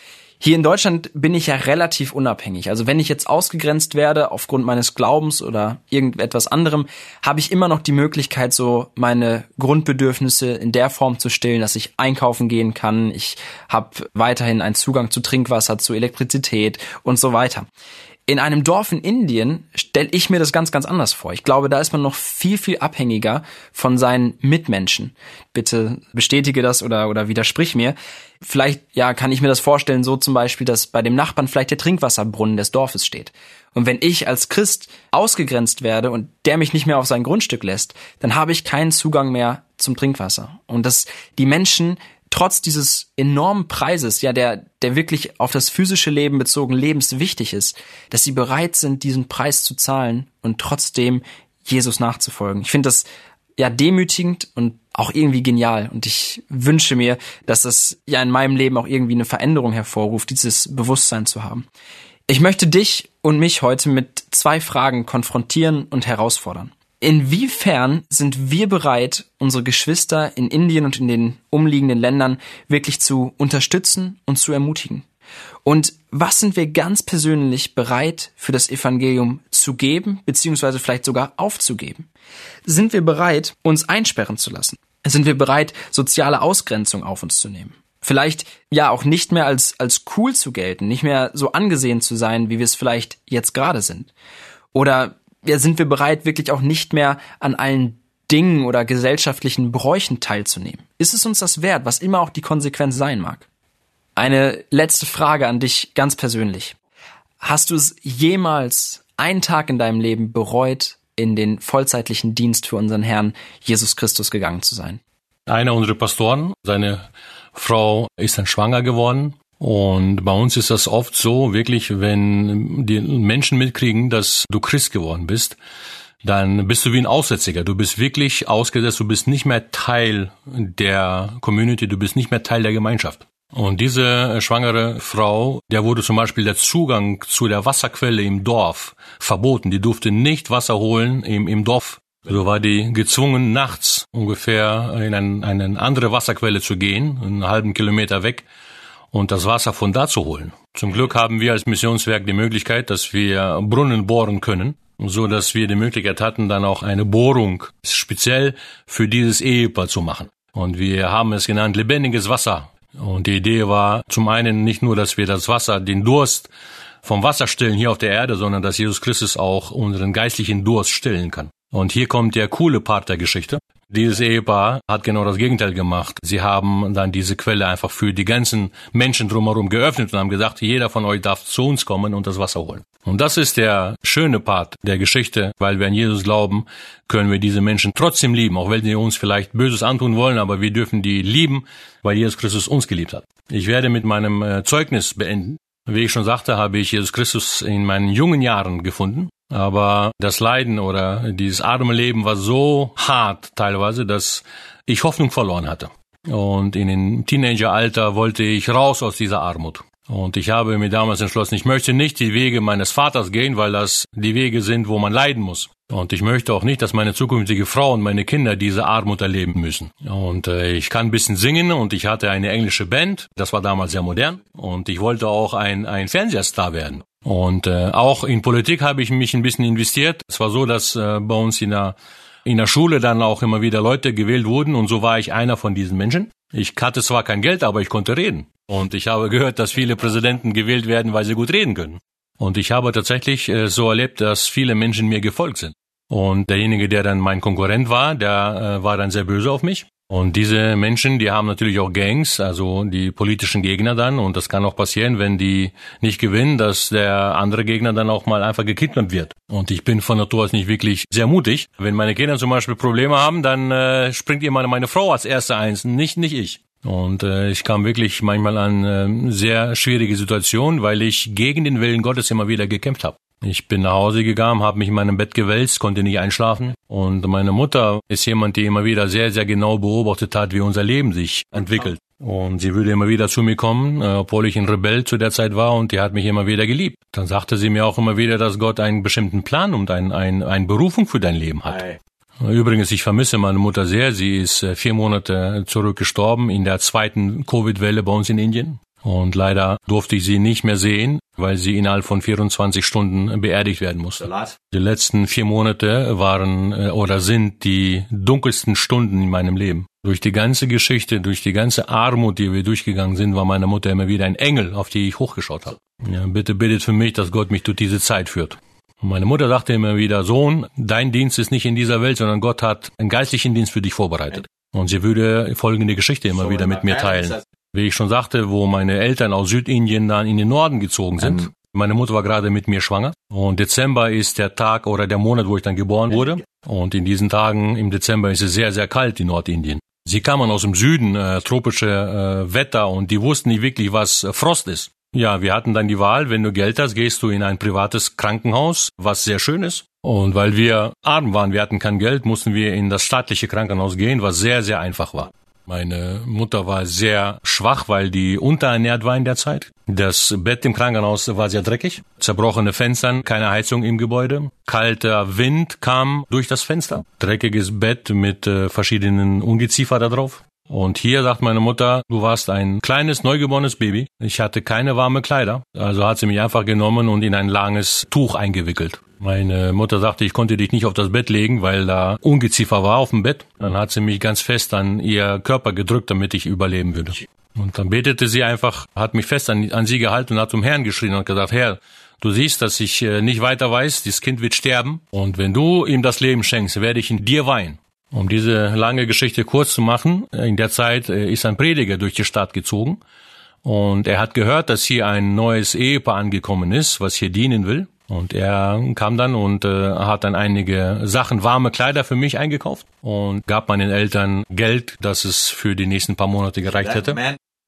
Hier in Deutschland bin ich ja relativ unabhängig. Also wenn ich jetzt ausgegrenzt werde aufgrund meines Glaubens oder irgendetwas anderem, habe ich immer noch die Möglichkeit, so meine Grundbedürfnisse in der Form zu stillen, dass ich einkaufen gehen kann. Ich habe weiterhin einen Zugang zu Trinkwasser, zu Elektrizität und so weiter. In einem Dorf in Indien stelle ich mir das ganz, ganz anders vor. Ich glaube, da ist man noch viel, viel abhängiger von seinen Mitmenschen. Bitte bestätige das oder, oder widersprich mir. Vielleicht, ja, kann ich mir das vorstellen, so zum Beispiel, dass bei dem Nachbarn vielleicht der Trinkwasserbrunnen des Dorfes steht. Und wenn ich als Christ ausgegrenzt werde und der mich nicht mehr auf sein Grundstück lässt, dann habe ich keinen Zugang mehr zum Trinkwasser. Und dass die Menschen trotz dieses enormen Preises, ja, der, der wirklich auf das physische Leben bezogen lebenswichtig ist, dass sie bereit sind, diesen Preis zu zahlen und trotzdem Jesus nachzufolgen. Ich finde das ja demütigend und auch irgendwie genial. Und ich wünsche mir, dass das ja in meinem Leben auch irgendwie eine Veränderung hervorruft, dieses Bewusstsein zu haben. Ich möchte dich und mich heute mit zwei Fragen konfrontieren und herausfordern. Inwiefern sind wir bereit, unsere Geschwister in Indien und in den umliegenden Ländern wirklich zu unterstützen und zu ermutigen? Und was sind wir ganz persönlich bereit für das Evangelium zu geben, beziehungsweise vielleicht sogar aufzugeben? Sind wir bereit, uns einsperren zu lassen? Sind wir bereit, soziale Ausgrenzung auf uns zu nehmen? Vielleicht ja auch nicht mehr als, als cool zu gelten, nicht mehr so angesehen zu sein, wie wir es vielleicht jetzt gerade sind. Oder ja, sind wir bereit, wirklich auch nicht mehr an allen Dingen oder gesellschaftlichen Bräuchen teilzunehmen? Ist es uns das wert, was immer auch die Konsequenz sein mag? Eine letzte Frage an dich ganz persönlich. Hast du es jemals einen Tag in deinem Leben bereut, in den vollzeitlichen Dienst für unseren Herrn Jesus Christus gegangen zu sein? Einer unserer Pastoren, seine Frau ist dann schwanger geworden. Und bei uns ist das oft so, wirklich, wenn die Menschen mitkriegen, dass du Christ geworden bist, dann bist du wie ein Aussätziger. Du bist wirklich ausgesetzt, du bist nicht mehr Teil der Community, du bist nicht mehr Teil der Gemeinschaft. Und diese schwangere Frau, der wurde zum Beispiel der Zugang zu der Wasserquelle im Dorf verboten. Die durfte nicht Wasser holen im, im Dorf. So war die gezwungen, nachts ungefähr in ein, eine andere Wasserquelle zu gehen, einen halben Kilometer weg, und das Wasser von da zu holen. Zum Glück haben wir als Missionswerk die Möglichkeit, dass wir Brunnen bohren können, so dass wir die Möglichkeit hatten, dann auch eine Bohrung speziell für dieses Ehepaar zu machen. Und wir haben es genannt lebendiges Wasser und die Idee war zum einen nicht nur, dass wir das Wasser, den Durst vom Wasser stillen hier auf der Erde, sondern dass Jesus Christus auch unseren geistlichen Durst stillen kann. Und hier kommt der coole Part der Geschichte. Dieses Ehepaar hat genau das Gegenteil gemacht. Sie haben dann diese Quelle einfach für die ganzen Menschen drumherum geöffnet und haben gesagt, jeder von euch darf zu uns kommen und das Wasser holen. Und das ist der schöne Part der Geschichte, weil wir an Jesus glauben, können wir diese Menschen trotzdem lieben, auch wenn sie uns vielleicht Böses antun wollen, aber wir dürfen die lieben, weil Jesus Christus uns geliebt hat. Ich werde mit meinem äh, Zeugnis beenden. Wie ich schon sagte, habe ich Jesus Christus in meinen jungen Jahren gefunden. Aber das Leiden oder dieses arme Leben war so hart teilweise, dass ich Hoffnung verloren hatte. Und in den Teenageralter wollte ich raus aus dieser Armut. Und ich habe mir damals entschlossen, ich möchte nicht die Wege meines Vaters gehen, weil das die Wege sind, wo man leiden muss. Und ich möchte auch nicht, dass meine zukünftige Frau und meine Kinder diese Armut erleben müssen. Und äh, ich kann ein bisschen singen und ich hatte eine englische Band, das war damals sehr modern. Und ich wollte auch ein, ein Fernsehstar werden. Und äh, auch in Politik habe ich mich ein bisschen investiert. Es war so, dass äh, bei uns in der, in der Schule dann auch immer wieder Leute gewählt wurden und so war ich einer von diesen Menschen. Ich hatte zwar kein Geld, aber ich konnte reden. Und ich habe gehört, dass viele Präsidenten gewählt werden, weil sie gut reden können. Und ich habe tatsächlich äh, so erlebt, dass viele Menschen mir gefolgt sind. Und derjenige, der dann mein Konkurrent war, der äh, war dann sehr böse auf mich. Und diese Menschen, die haben natürlich auch Gangs, also die politischen Gegner dann. Und das kann auch passieren, wenn die nicht gewinnen, dass der andere Gegner dann auch mal einfach gekidnappt wird. Und ich bin von Natur aus nicht wirklich sehr mutig. Wenn meine Kinder zum Beispiel Probleme haben, dann äh, springt immer meine Frau als erste eins, nicht, nicht ich. Und äh, ich kam wirklich manchmal an äh, sehr schwierige Situationen, weil ich gegen den Willen Gottes immer wieder gekämpft habe. Ich bin nach Hause gegangen, habe mich in meinem Bett gewälzt, konnte nicht einschlafen. Und meine Mutter ist jemand, die immer wieder sehr, sehr genau beobachtet hat, wie unser Leben sich entwickelt. Und sie würde immer wieder zu mir kommen, äh, obwohl ich ein Rebell zu der Zeit war und die hat mich immer wieder geliebt. Dann sagte sie mir auch immer wieder, dass Gott einen bestimmten Plan und ein, ein, eine Berufung für dein Leben hat. Übrigens, ich vermisse meine Mutter sehr. Sie ist äh, vier Monate zurück gestorben in der zweiten Covid-Welle bei uns in Indien. Und leider durfte ich sie nicht mehr sehen, weil sie innerhalb von 24 Stunden beerdigt werden musste. Die letzten vier Monate waren äh, oder sind die dunkelsten Stunden in meinem Leben. Durch die ganze Geschichte, durch die ganze Armut, die wir durchgegangen sind, war meine Mutter immer wieder ein Engel, auf die ich hochgeschaut habe. Ja, bitte bittet für mich, dass Gott mich durch diese Zeit führt. Und meine Mutter sagte immer wieder, Sohn, dein Dienst ist nicht in dieser Welt, sondern Gott hat einen geistlichen Dienst für dich vorbereitet. Und sie würde folgende Geschichte immer wieder mit mir teilen wie ich schon sagte, wo meine Eltern aus Südindien dann in den Norden gezogen sind. Ähm. Meine Mutter war gerade mit mir schwanger und Dezember ist der Tag oder der Monat, wo ich dann geboren wurde. Und in diesen Tagen im Dezember ist es sehr, sehr kalt in Nordindien. Sie kamen aus dem Süden, äh, tropische äh, Wetter und die wussten nicht wirklich, was äh, Frost ist. Ja, wir hatten dann die Wahl, wenn du Geld hast, gehst du in ein privates Krankenhaus, was sehr schön ist. Und weil wir arm waren, wir hatten kein Geld, mussten wir in das staatliche Krankenhaus gehen, was sehr, sehr einfach war. Meine Mutter war sehr schwach, weil die unterernährt war in der Zeit. Das Bett im Krankenhaus war sehr dreckig, zerbrochene Fenster, keine Heizung im Gebäude, kalter Wind kam durch das Fenster, dreckiges Bett mit äh, verschiedenen Ungeziefer da drauf. Und hier sagt meine Mutter, du warst ein kleines, neugeborenes Baby. Ich hatte keine warme Kleider. Also hat sie mich einfach genommen und in ein langes Tuch eingewickelt. Meine Mutter sagte, ich konnte dich nicht auf das Bett legen, weil da Ungeziefer war auf dem Bett. Dann hat sie mich ganz fest an ihr Körper gedrückt, damit ich überleben würde. Und dann betete sie einfach, hat mich fest an, an sie gehalten und hat zum Herrn geschrien und gesagt, Herr, du siehst, dass ich äh, nicht weiter weiß, dieses Kind wird sterben. Und wenn du ihm das Leben schenkst, werde ich in dir weinen. Um diese lange Geschichte kurz zu machen, in der Zeit äh, ist ein Prediger durch die Stadt gezogen und er hat gehört, dass hier ein neues Ehepaar angekommen ist, was hier dienen will. Und er kam dann und äh, hat dann einige Sachen, warme Kleider für mich eingekauft und gab meinen Eltern Geld, dass es für die nächsten paar Monate gereicht hätte.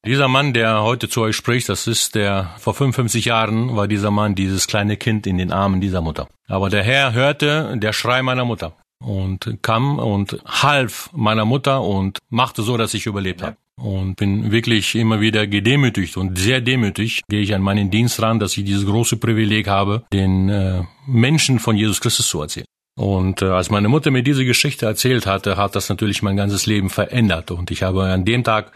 Dieser Mann, der heute zu euch spricht, das ist der, vor 55 Jahren war dieser Mann dieses kleine Kind in den Armen dieser Mutter. Aber der Herr hörte der Schrei meiner Mutter und kam und half meiner Mutter und machte so, dass ich überlebt habe. Und bin wirklich immer wieder gedemütigt und sehr demütig gehe ich an meinen Dienst ran, dass ich dieses große Privileg habe, den äh, Menschen von Jesus Christus zu erzählen. Und äh, als meine Mutter mir diese Geschichte erzählt hatte, hat das natürlich mein ganzes Leben verändert. Und ich habe an dem Tag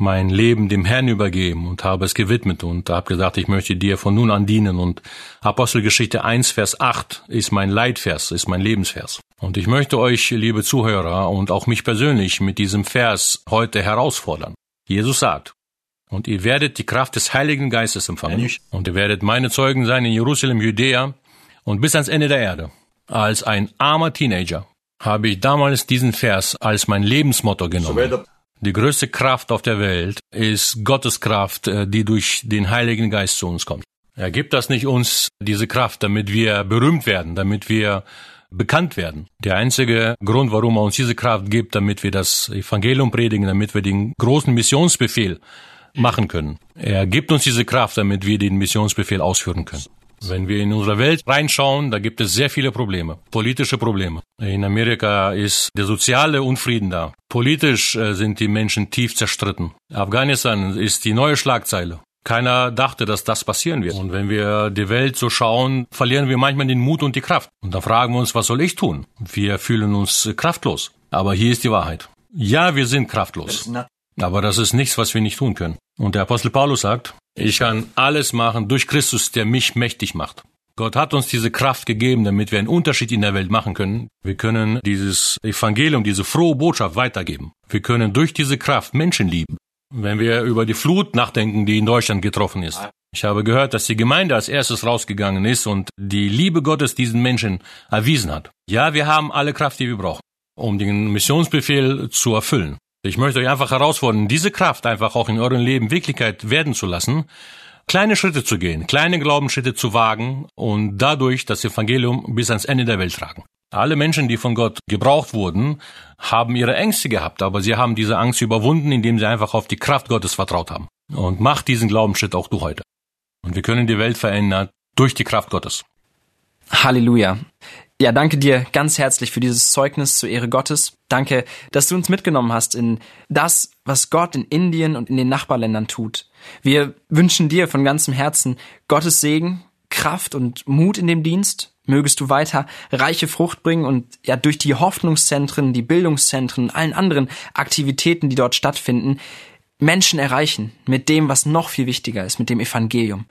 mein Leben dem Herrn übergeben und habe es gewidmet und habe gesagt, ich möchte dir von nun an dienen. Und Apostelgeschichte 1, Vers 8 ist mein Leitvers, ist mein Lebensvers. Und ich möchte euch, liebe Zuhörer, und auch mich persönlich mit diesem Vers heute herausfordern. Jesus sagt, und ihr werdet die Kraft des Heiligen Geistes empfangen. Und ihr werdet meine Zeugen sein in Jerusalem, Judäa und bis ans Ende der Erde. Als ein armer Teenager habe ich damals diesen Vers als mein Lebensmotto genommen. Die größte Kraft auf der Welt ist Gottes Kraft, äh, die durch den Heiligen Geist zu uns kommt. Er gibt das nicht uns, diese Kraft, damit wir berühmt werden, damit wir bekannt werden. Der einzige Grund, warum er uns diese Kraft gibt, damit wir das Evangelium predigen, damit wir den großen Missionsbefehl machen können. Er gibt uns diese Kraft, damit wir den Missionsbefehl ausführen können. Wenn wir in unsere Welt reinschauen, da gibt es sehr viele Probleme, politische Probleme. In Amerika ist der soziale Unfrieden da. Politisch äh, sind die Menschen tief zerstritten. Afghanistan ist die neue Schlagzeile. Keiner dachte, dass das passieren wird. Und wenn wir die Welt so schauen, verlieren wir manchmal den Mut und die Kraft. Und dann fragen wir uns, was soll ich tun? Wir fühlen uns kraftlos. Aber hier ist die Wahrheit. Ja, wir sind kraftlos. Aber das ist nichts, was wir nicht tun können. Und der Apostel Paulus sagt, ich kann alles machen durch Christus, der mich mächtig macht. Gott hat uns diese Kraft gegeben, damit wir einen Unterschied in der Welt machen können. Wir können dieses Evangelium, diese frohe Botschaft weitergeben. Wir können durch diese Kraft Menschen lieben. Wenn wir über die Flut nachdenken, die in Deutschland getroffen ist. Ich habe gehört, dass die Gemeinde als erstes rausgegangen ist und die Liebe Gottes diesen Menschen erwiesen hat. Ja, wir haben alle Kraft, die wir brauchen, um den Missionsbefehl zu erfüllen. Ich möchte euch einfach herausfordern, diese Kraft einfach auch in eurem Leben Wirklichkeit werden zu lassen, kleine Schritte zu gehen, kleine Glaubensschritte zu wagen und dadurch das Evangelium bis ans Ende der Welt tragen. Alle Menschen, die von Gott gebraucht wurden, haben ihre Ängste gehabt, aber sie haben diese Angst überwunden, indem sie einfach auf die Kraft Gottes vertraut haben. Und mach diesen Glaubensschritt auch du heute. Und wir können die Welt verändern durch die Kraft Gottes. Halleluja. Ja, danke dir ganz herzlich für dieses Zeugnis zur Ehre Gottes. Danke, dass du uns mitgenommen hast in das, was Gott in Indien und in den Nachbarländern tut. Wir wünschen dir von ganzem Herzen Gottes Segen, Kraft und Mut in dem Dienst. Mögest du weiter reiche Frucht bringen und ja durch die Hoffnungszentren, die Bildungszentren, allen anderen Aktivitäten, die dort stattfinden, Menschen erreichen mit dem, was noch viel wichtiger ist, mit dem Evangelium.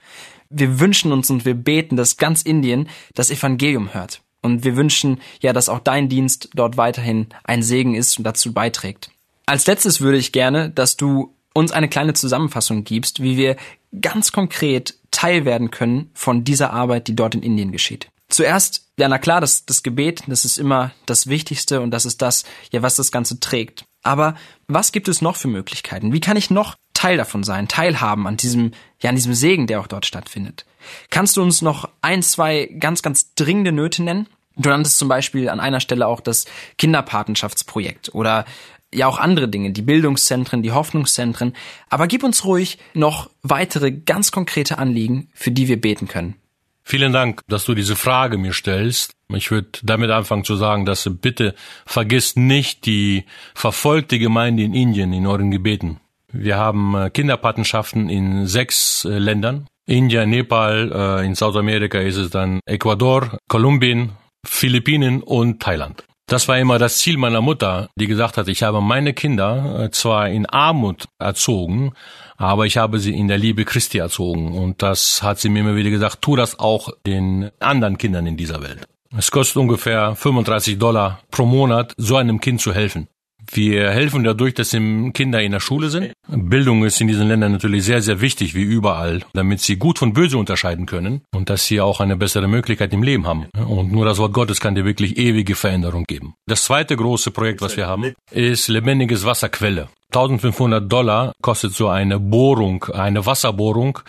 Wir wünschen uns und wir beten, dass ganz Indien das Evangelium hört. Und wir wünschen ja, dass auch dein Dienst dort weiterhin ein Segen ist und dazu beiträgt. Als letztes würde ich gerne, dass du uns eine kleine Zusammenfassung gibst, wie wir ganz konkret Teil werden können von dieser Arbeit, die dort in Indien geschieht. Zuerst, ja, na klar, das, das Gebet, das ist immer das Wichtigste und das ist das, ja, was das Ganze trägt. Aber was gibt es noch für Möglichkeiten? Wie kann ich noch Teil davon sein, teilhaben an diesem, ja, an diesem Segen, der auch dort stattfindet? Kannst du uns noch ein, zwei ganz, ganz dringende Nöte nennen? Du nanntest zum Beispiel an einer Stelle auch das Kinderpatenschaftsprojekt oder ja auch andere Dinge, die Bildungszentren, die Hoffnungszentren. Aber gib uns ruhig noch weitere ganz konkrete Anliegen, für die wir beten können. Vielen Dank, dass du diese Frage mir stellst. Ich würde damit anfangen zu sagen, dass bitte vergisst nicht die verfolgte Gemeinde in Indien in euren Gebeten. Wir haben äh, Kinderpatenschaften in sechs äh, Ländern. India, Nepal, äh, in Südamerika ist es dann Ecuador, Kolumbien, Philippinen und Thailand. Das war immer das Ziel meiner Mutter, die gesagt hat, ich habe meine Kinder zwar in Armut erzogen, aber ich habe sie in der Liebe Christi erzogen. Und das hat sie mir immer wieder gesagt, tu das auch den anderen Kindern in dieser Welt. Es kostet ungefähr 35 Dollar pro Monat, so einem Kind zu helfen. Wir helfen dadurch, dass Kinder in der Schule sind. Bildung ist in diesen Ländern natürlich sehr, sehr wichtig, wie überall, damit sie gut von böse unterscheiden können und dass sie auch eine bessere Möglichkeit im Leben haben. Und nur das Wort Gottes kann dir wirklich ewige Veränderung geben. Das zweite große Projekt, was wir haben, ist lebendiges Wasserquelle. 1500 Dollar kostet so eine Bohrung, eine Wasserbohrung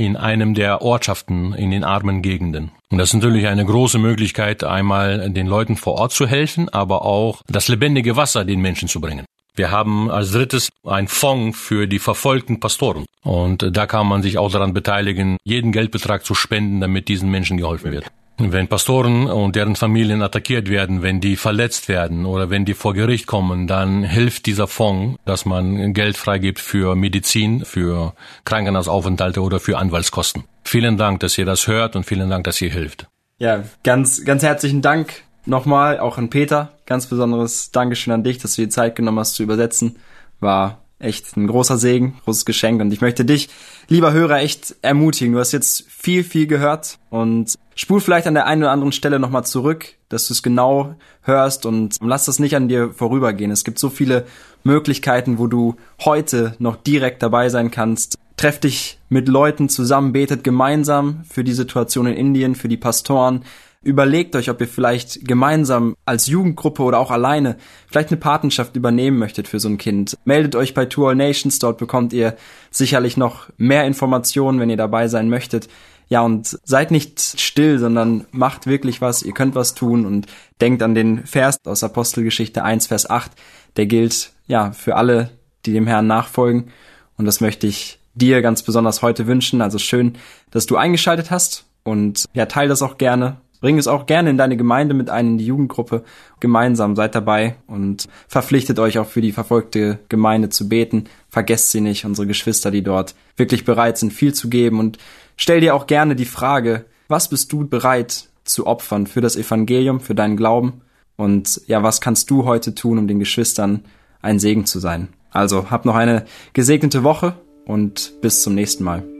in einem der Ortschaften in den armen Gegenden. Und das ist natürlich eine große Möglichkeit, einmal den Leuten vor Ort zu helfen, aber auch das lebendige Wasser den Menschen zu bringen. Wir haben als drittes ein Fonds für die verfolgten Pastoren. Und da kann man sich auch daran beteiligen, jeden Geldbetrag zu spenden, damit diesen Menschen geholfen wird. Wenn Pastoren und deren Familien attackiert werden, wenn die verletzt werden oder wenn die vor Gericht kommen, dann hilft dieser Fonds, dass man Geld freigibt für Medizin, für Krankenhausaufenthalte oder für Anwaltskosten. Vielen Dank, dass ihr das hört und vielen Dank, dass ihr hilft. Ja, ganz, ganz herzlichen Dank nochmal auch an Peter. Ganz besonderes Dankeschön an dich, dass du die Zeit genommen hast zu übersetzen. War echt ein großer Segen, großes Geschenk. Und ich möchte dich, lieber Hörer, echt ermutigen. Du hast jetzt viel, viel gehört und spul vielleicht an der einen oder anderen Stelle nochmal zurück, dass du es genau hörst und lass das nicht an dir vorübergehen. Es gibt so viele Möglichkeiten, wo du heute noch direkt dabei sein kannst. Treff dich mit Leuten zusammen, betet gemeinsam für die Situation in Indien, für die Pastoren, Überlegt euch, ob ihr vielleicht gemeinsam als Jugendgruppe oder auch alleine vielleicht eine Patenschaft übernehmen möchtet für so ein Kind. Meldet euch bei Tour All Nations, dort bekommt ihr sicherlich noch mehr Informationen, wenn ihr dabei sein möchtet. Ja, und seid nicht still, sondern macht wirklich was, ihr könnt was tun und denkt an den Vers aus Apostelgeschichte 1, Vers 8, der gilt ja für alle, die dem Herrn nachfolgen. Und das möchte ich dir ganz besonders heute wünschen. Also schön, dass du eingeschaltet hast und ja, teil das auch gerne Bring es auch gerne in deine Gemeinde mit ein, in die Jugendgruppe. Gemeinsam seid dabei und verpflichtet euch auch für die verfolgte Gemeinde zu beten. Vergesst sie nicht, unsere Geschwister, die dort wirklich bereit sind, viel zu geben. Und stell dir auch gerne die Frage, was bist du bereit zu opfern für das Evangelium, für deinen Glauben? Und ja, was kannst du heute tun, um den Geschwistern ein Segen zu sein? Also, habt noch eine gesegnete Woche und bis zum nächsten Mal.